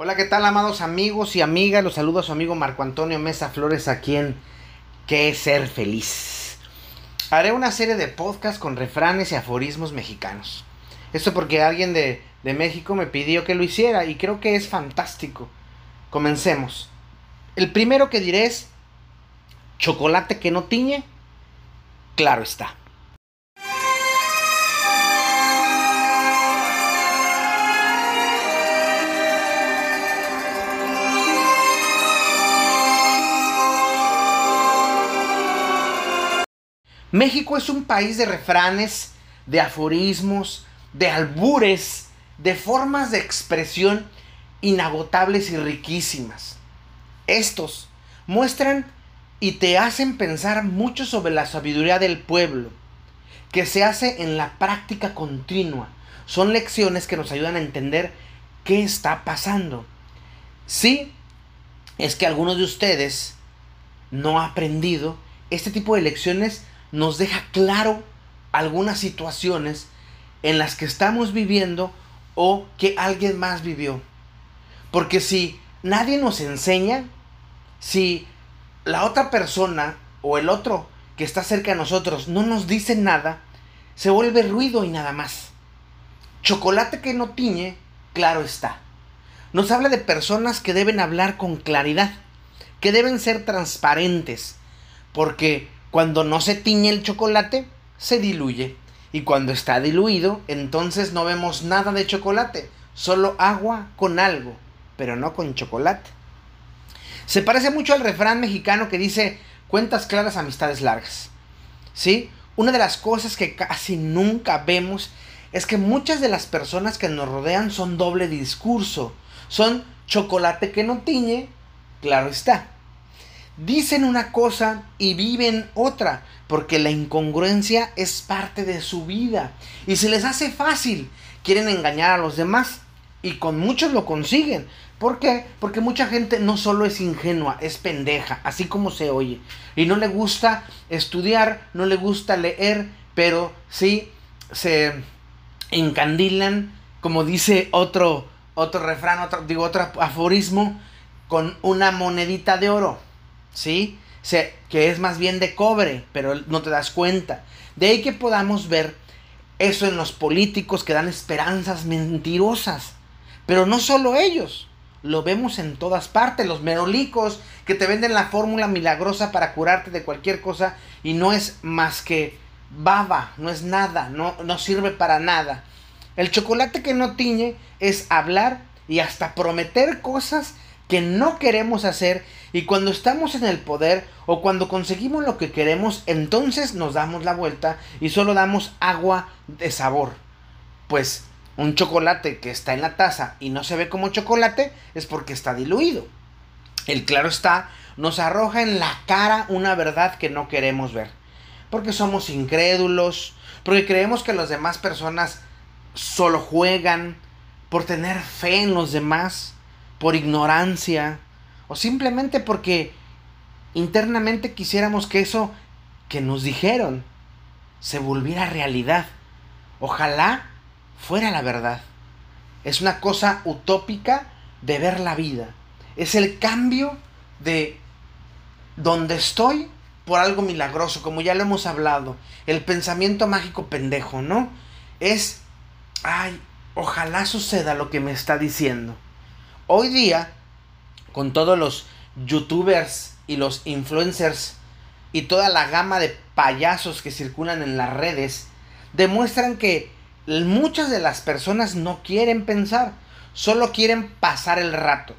Hola, ¿qué tal, amados amigos y amigas? Los saludo a su amigo Marco Antonio Mesa Flores, aquí en ¿Qué ser feliz? Haré una serie de podcasts con refranes y aforismos mexicanos. Esto porque alguien de, de México me pidió que lo hiciera y creo que es fantástico. Comencemos. El primero que diré es, chocolate que no tiñe, claro está. México es un país de refranes, de aforismos, de albures, de formas de expresión inagotables y riquísimas. Estos muestran y te hacen pensar mucho sobre la sabiduría del pueblo, que se hace en la práctica continua. Son lecciones que nos ayudan a entender qué está pasando. Sí, es que algunos de ustedes no han aprendido este tipo de lecciones nos deja claro algunas situaciones en las que estamos viviendo o que alguien más vivió. Porque si nadie nos enseña, si la otra persona o el otro que está cerca de nosotros no nos dice nada, se vuelve ruido y nada más. Chocolate que no tiñe, claro está. Nos habla de personas que deben hablar con claridad, que deben ser transparentes, porque cuando no se tiñe el chocolate, se diluye. Y cuando está diluido, entonces no vemos nada de chocolate, solo agua con algo, pero no con chocolate. Se parece mucho al refrán mexicano que dice cuentas claras, amistades largas. ¿Sí? Una de las cosas que casi nunca vemos es que muchas de las personas que nos rodean son doble discurso. Son chocolate que no tiñe, claro está dicen una cosa y viven otra, porque la incongruencia es parte de su vida y se les hace fácil. Quieren engañar a los demás y con muchos lo consiguen. ¿Por qué? Porque mucha gente no solo es ingenua, es pendeja, así como se oye. Y no le gusta estudiar, no le gusta leer, pero sí se encandilan, como dice otro, otro refrán, otro, digo otro aforismo, con una monedita de oro. ¿Sí? que es más bien de cobre, pero no te das cuenta. De ahí que podamos ver eso en los políticos que dan esperanzas mentirosas. Pero no solo ellos, lo vemos en todas partes. Los merolicos que te venden la fórmula milagrosa para curarte de cualquier cosa y no es más que baba, no es nada, no, no sirve para nada. El chocolate que no tiñe es hablar y hasta prometer cosas que no queremos hacer y cuando estamos en el poder o cuando conseguimos lo que queremos, entonces nos damos la vuelta y solo damos agua de sabor. Pues un chocolate que está en la taza y no se ve como chocolate es porque está diluido. El claro está, nos arroja en la cara una verdad que no queremos ver. Porque somos incrédulos, porque creemos que las demás personas solo juegan por tener fe en los demás por ignorancia o simplemente porque internamente quisiéramos que eso que nos dijeron se volviera realidad. Ojalá fuera la verdad. Es una cosa utópica de ver la vida. Es el cambio de donde estoy por algo milagroso, como ya lo hemos hablado. El pensamiento mágico pendejo, ¿no? Es, ay, ojalá suceda lo que me está diciendo. Hoy día, con todos los youtubers y los influencers y toda la gama de payasos que circulan en las redes, demuestran que muchas de las personas no quieren pensar, solo quieren pasar el rato,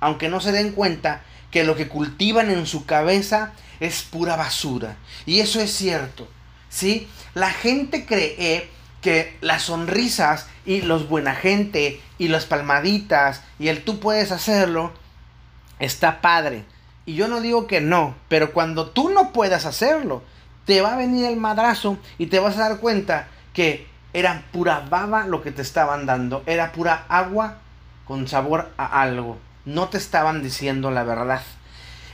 aunque no se den cuenta que lo que cultivan en su cabeza es pura basura. Y eso es cierto, ¿sí? La gente cree que las sonrisas y los buena gente y las palmaditas y el tú puedes hacerlo está padre. Y yo no digo que no, pero cuando tú no puedas hacerlo, te va a venir el madrazo y te vas a dar cuenta que era pura baba lo que te estaban dando, era pura agua con sabor a algo. No te estaban diciendo la verdad.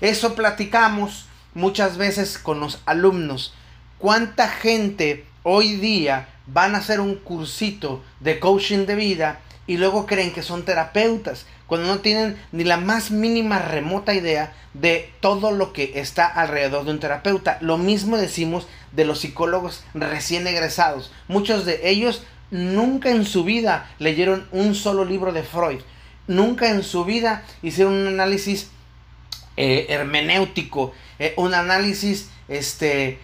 Eso platicamos muchas veces con los alumnos. ¿Cuánta gente hoy día van a hacer un cursito de coaching de vida y luego creen que son terapeutas cuando no tienen ni la más mínima remota idea de todo lo que está alrededor de un terapeuta. Lo mismo decimos de los psicólogos recién egresados. Muchos de ellos nunca en su vida leyeron un solo libro de Freud. Nunca en su vida hicieron un análisis eh, hermenéutico, eh, un análisis este,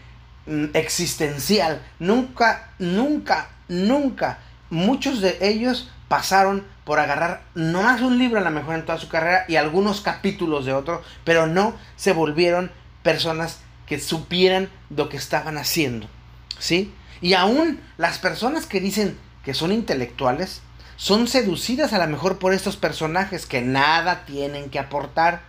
existencial. Nunca, nunca, nunca. Muchos de ellos pasaron por agarrar no más un libro a lo mejor en toda su carrera y algunos capítulos de otro, pero no se volvieron personas que supieran lo que estaban haciendo. ¿Sí? Y aún las personas que dicen que son intelectuales son seducidas a lo mejor por estos personajes que nada tienen que aportar.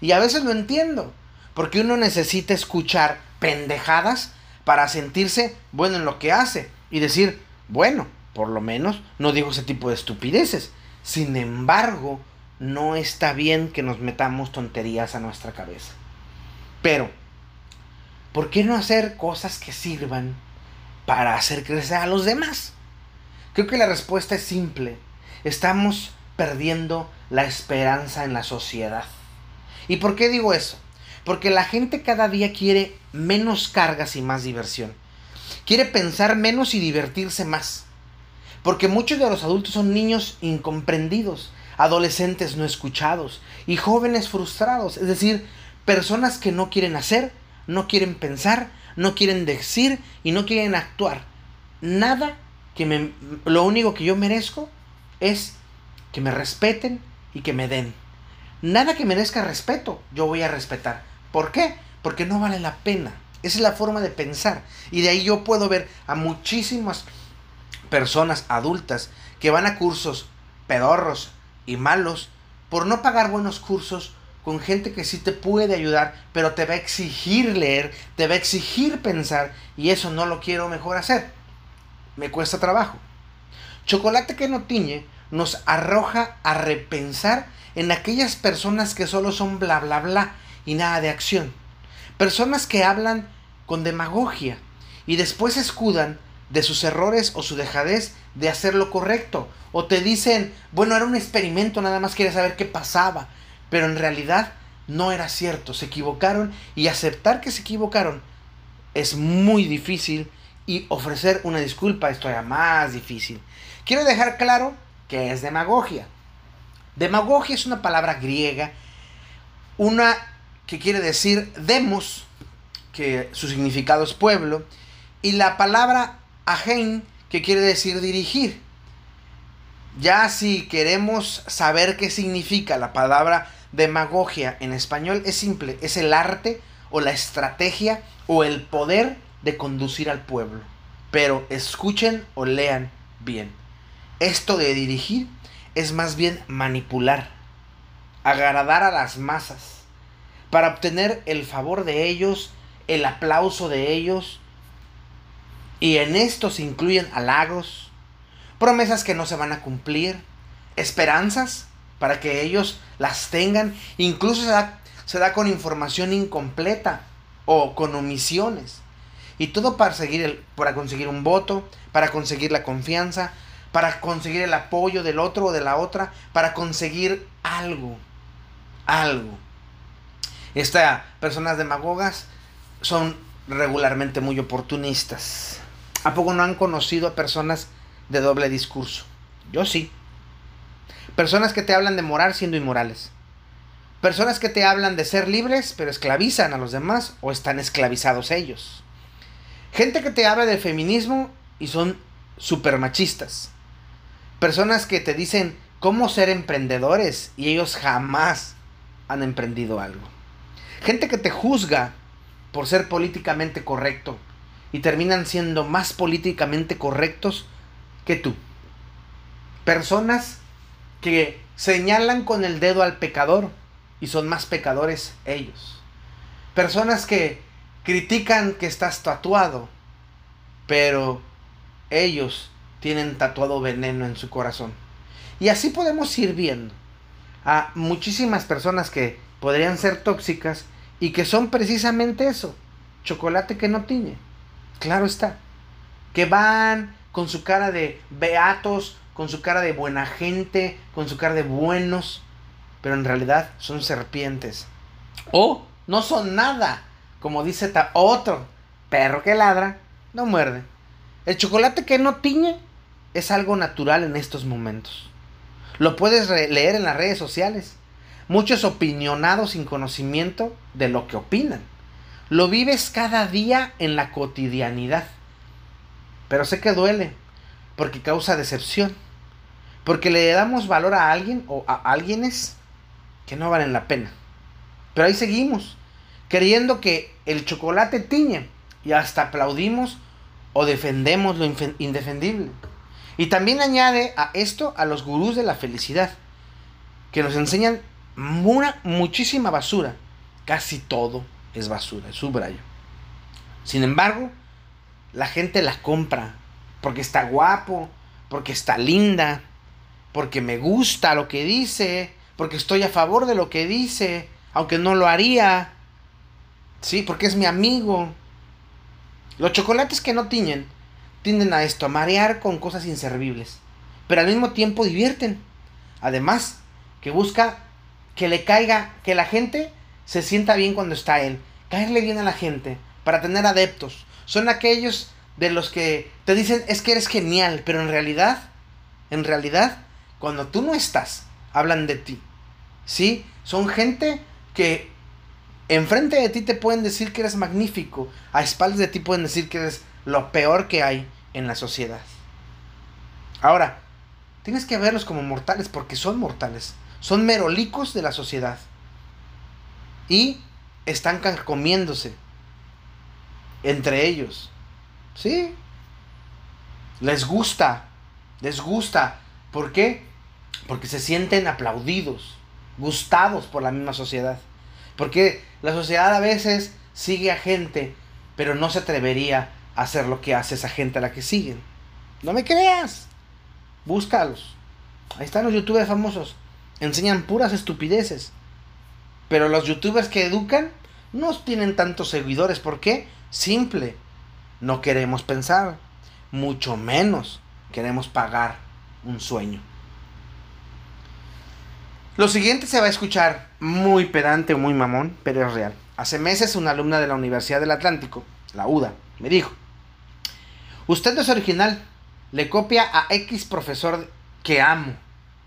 Y a veces lo entiendo, porque uno necesita escuchar pendejadas para sentirse bueno en lo que hace y decir, bueno, por lo menos no digo ese tipo de estupideces. Sin embargo, no está bien que nos metamos tonterías a nuestra cabeza. Pero, ¿por qué no hacer cosas que sirvan para hacer crecer a los demás? Creo que la respuesta es simple. Estamos perdiendo la esperanza en la sociedad. ¿Y por qué digo eso? Porque la gente cada día quiere menos cargas y más diversión. Quiere pensar menos y divertirse más. Porque muchos de los adultos son niños incomprendidos, adolescentes no escuchados y jóvenes frustrados. Es decir, personas que no quieren hacer, no quieren pensar, no quieren decir y no quieren actuar. Nada que me... Lo único que yo merezco es que me respeten y que me den. Nada que merezca respeto, yo voy a respetar. ¿Por qué? Porque no vale la pena. Esa es la forma de pensar. Y de ahí yo puedo ver a muchísimas personas adultas que van a cursos pedorros y malos por no pagar buenos cursos con gente que sí te puede ayudar, pero te va a exigir leer, te va a exigir pensar y eso no lo quiero mejor hacer. Me cuesta trabajo. Chocolate que no tiñe nos arroja a repensar en aquellas personas que solo son bla bla bla y nada de acción. Personas que hablan con demagogia y después escudan de sus errores o su dejadez de hacer lo correcto. O te dicen, bueno, era un experimento, nada más quería saber qué pasaba. Pero en realidad no era cierto, se equivocaron y aceptar que se equivocaron es muy difícil y ofrecer una disculpa es todavía más difícil. Quiero dejar claro que es demagogia. Demagogia es una palabra griega, una que quiere decir demos, que su significado es pueblo, y la palabra agen, que quiere decir dirigir. Ya si queremos saber qué significa la palabra demagogia en español, es simple, es el arte o la estrategia o el poder de conducir al pueblo. Pero escuchen o lean bien. Esto de dirigir es más bien manipular, agradar a las masas, para obtener el favor de ellos, el aplauso de ellos, y en esto se incluyen halagos, promesas que no se van a cumplir, esperanzas para que ellos las tengan, incluso se da, se da con información incompleta o con omisiones. Y todo para, seguir para conseguir un voto, para conseguir la confianza, para conseguir el apoyo del otro o de la otra, para conseguir algo, algo. Estas personas demagogas son regularmente muy oportunistas. ¿A poco no han conocido a personas de doble discurso? Yo sí. Personas que te hablan de moral siendo inmorales. Personas que te hablan de ser libres pero esclavizan a los demás o están esclavizados ellos. Gente que te habla del feminismo y son super machistas. Personas que te dicen cómo ser emprendedores y ellos jamás han emprendido algo. Gente que te juzga por ser políticamente correcto y terminan siendo más políticamente correctos que tú. Personas que señalan con el dedo al pecador y son más pecadores ellos. Personas que critican que estás tatuado, pero ellos tienen tatuado veneno en su corazón. Y así podemos ir viendo a muchísimas personas que podrían ser tóxicas y que son precisamente eso, chocolate que no tiñe. Claro está. Que van con su cara de beatos, con su cara de buena gente, con su cara de buenos, pero en realidad son serpientes. O no son nada, como dice otro, perro que ladra, no muerde. El chocolate que no tiñe es algo natural en estos momentos. Lo puedes leer en las redes sociales. Muchos opinionados sin conocimiento de lo que opinan. Lo vives cada día en la cotidianidad. Pero sé que duele, porque causa decepción. Porque le damos valor a alguien o a alguienes que no valen la pena. Pero ahí seguimos, creyendo que el chocolate tiñe y hasta aplaudimos o defendemos lo indefendible. Y también añade a esto a los gurús de la felicidad, que nos enseñan muchísima basura. Casi todo es basura, es subrayo. Sin embargo, la gente la compra porque está guapo, porque está linda, porque me gusta lo que dice, porque estoy a favor de lo que dice, aunque no lo haría. Sí, porque es mi amigo. Los chocolates que no tiñen tienden a esto, a marear con cosas inservibles, pero al mismo tiempo divierten. Además, que busca que le caiga, que la gente se sienta bien cuando está él, caerle bien a la gente, para tener adeptos. Son aquellos de los que te dicen es que eres genial, pero en realidad, en realidad, cuando tú no estás, hablan de ti. ¿Sí? Son gente que enfrente de ti te pueden decir que eres magnífico, a espaldas de ti pueden decir que eres lo peor que hay en la sociedad. Ahora, tienes que verlos como mortales porque son mortales. Son merolicos de la sociedad. Y están comiéndose entre ellos. ¿Sí? Les gusta. Les gusta. ¿Por qué? Porque se sienten aplaudidos, gustados por la misma sociedad. Porque la sociedad a veces sigue a gente, pero no se atrevería a hacer lo que hace esa gente a la que siguen. No me creas. Búscalos. Ahí están los youtubers famosos. Enseñan puras estupideces. Pero los youtubers que educan no tienen tantos seguidores. ¿Por qué? Simple. No queremos pensar. Mucho menos queremos pagar un sueño. Lo siguiente se va a escuchar muy pedante muy mamón, pero es real. Hace meses una alumna de la Universidad del Atlántico, la UDA, me dijo, usted no es original, le copia a X profesor que amo.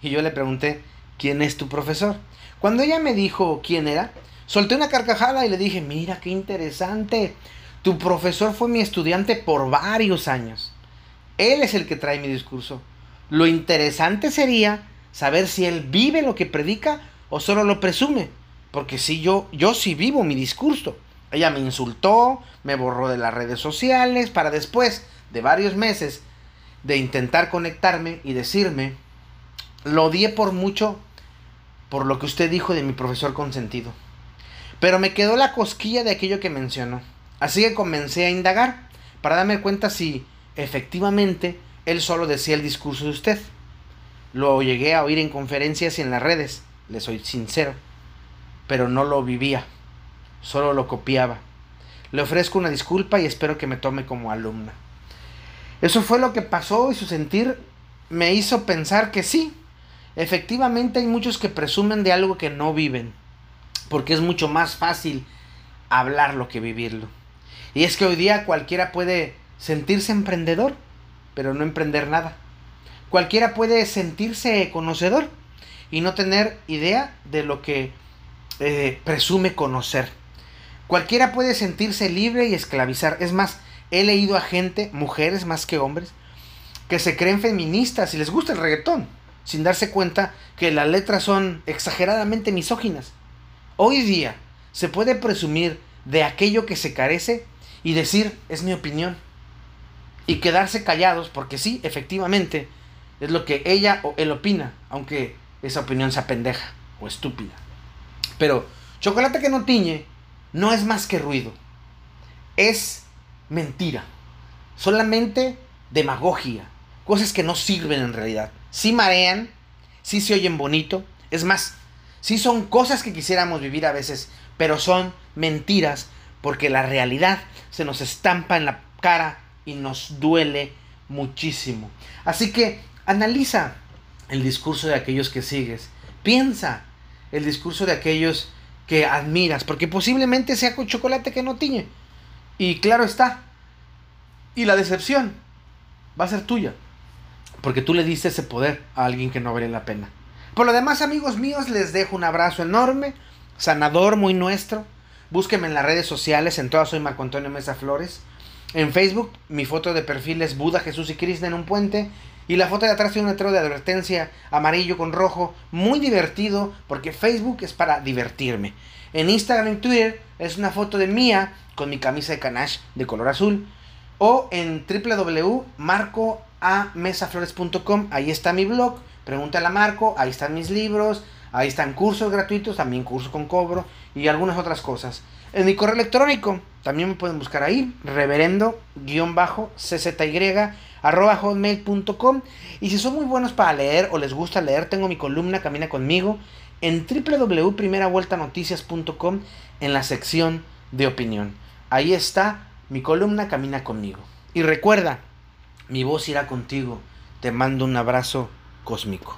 Y yo le pregunté, ¿quién es tu profesor? Cuando ella me dijo quién era, solté una carcajada y le dije, mira qué interesante, tu profesor fue mi estudiante por varios años. Él es el que trae mi discurso. Lo interesante sería saber si él vive lo que predica o solo lo presume. Porque si yo, yo sí vivo mi discurso. Ella me insultó, me borró de las redes sociales, para después de varios meses de intentar conectarme y decirme, lo odié por mucho por lo que usted dijo de mi profesor consentido. Pero me quedó la cosquilla de aquello que mencionó. Así que comencé a indagar para darme cuenta si efectivamente él solo decía el discurso de usted. Lo llegué a oír en conferencias y en las redes, le soy sincero, pero no lo vivía, solo lo copiaba. Le ofrezco una disculpa y espero que me tome como alumna. Eso fue lo que pasó y su sentir me hizo pensar que sí, efectivamente hay muchos que presumen de algo que no viven, porque es mucho más fácil hablarlo que vivirlo. Y es que hoy día cualquiera puede sentirse emprendedor, pero no emprender nada. Cualquiera puede sentirse conocedor y no tener idea de lo que eh, presume conocer. Cualquiera puede sentirse libre y esclavizar. Es más, he leído a gente, mujeres más que hombres, que se creen feministas y les gusta el reggaetón, sin darse cuenta que las letras son exageradamente misóginas. Hoy día se puede presumir de aquello que se carece y decir es mi opinión. Y quedarse callados porque sí, efectivamente, es lo que ella o él opina, aunque esa opinión sea pendeja o estúpida. Pero chocolate que no tiñe no es más que ruido. Es mentira. Solamente demagogia. Cosas que no sirven en realidad. Sí marean, sí se oyen bonito. Es más, sí son cosas que quisiéramos vivir a veces, pero son mentiras porque la realidad se nos estampa en la cara y nos duele muchísimo. Así que Analiza el discurso de aquellos que sigues. Piensa, el discurso de aquellos que admiras, porque posiblemente sea con chocolate que no tiñe. Y claro está. Y la decepción va a ser tuya, porque tú le diste ese poder a alguien que no vale la pena. Por lo demás, amigos míos, les dejo un abrazo enorme, sanador, muy nuestro. Búsquenme en las redes sociales, en todas soy Marco Antonio Mesa Flores. En Facebook, mi foto de perfil es Buda, Jesús y Krishna en un puente. Y la foto de atrás tiene un letrero de advertencia amarillo con rojo, muy divertido, porque Facebook es para divertirme. En Instagram y Twitter es una foto de mía con mi camisa de canache de color azul. O en www.marcoamesaflores.com, ahí está mi blog, pregúntale a Marco, ahí están mis libros, ahí están cursos gratuitos, también cursos con cobro y algunas otras cosas. En mi correo electrónico, también me pueden buscar ahí, reverendo-czy. Y si son muy buenos para leer o les gusta leer, tengo mi columna Camina conmigo en www.primeravueltanoticias.com en la sección de opinión. Ahí está mi columna Camina conmigo. Y recuerda, mi voz irá contigo. Te mando un abrazo cósmico.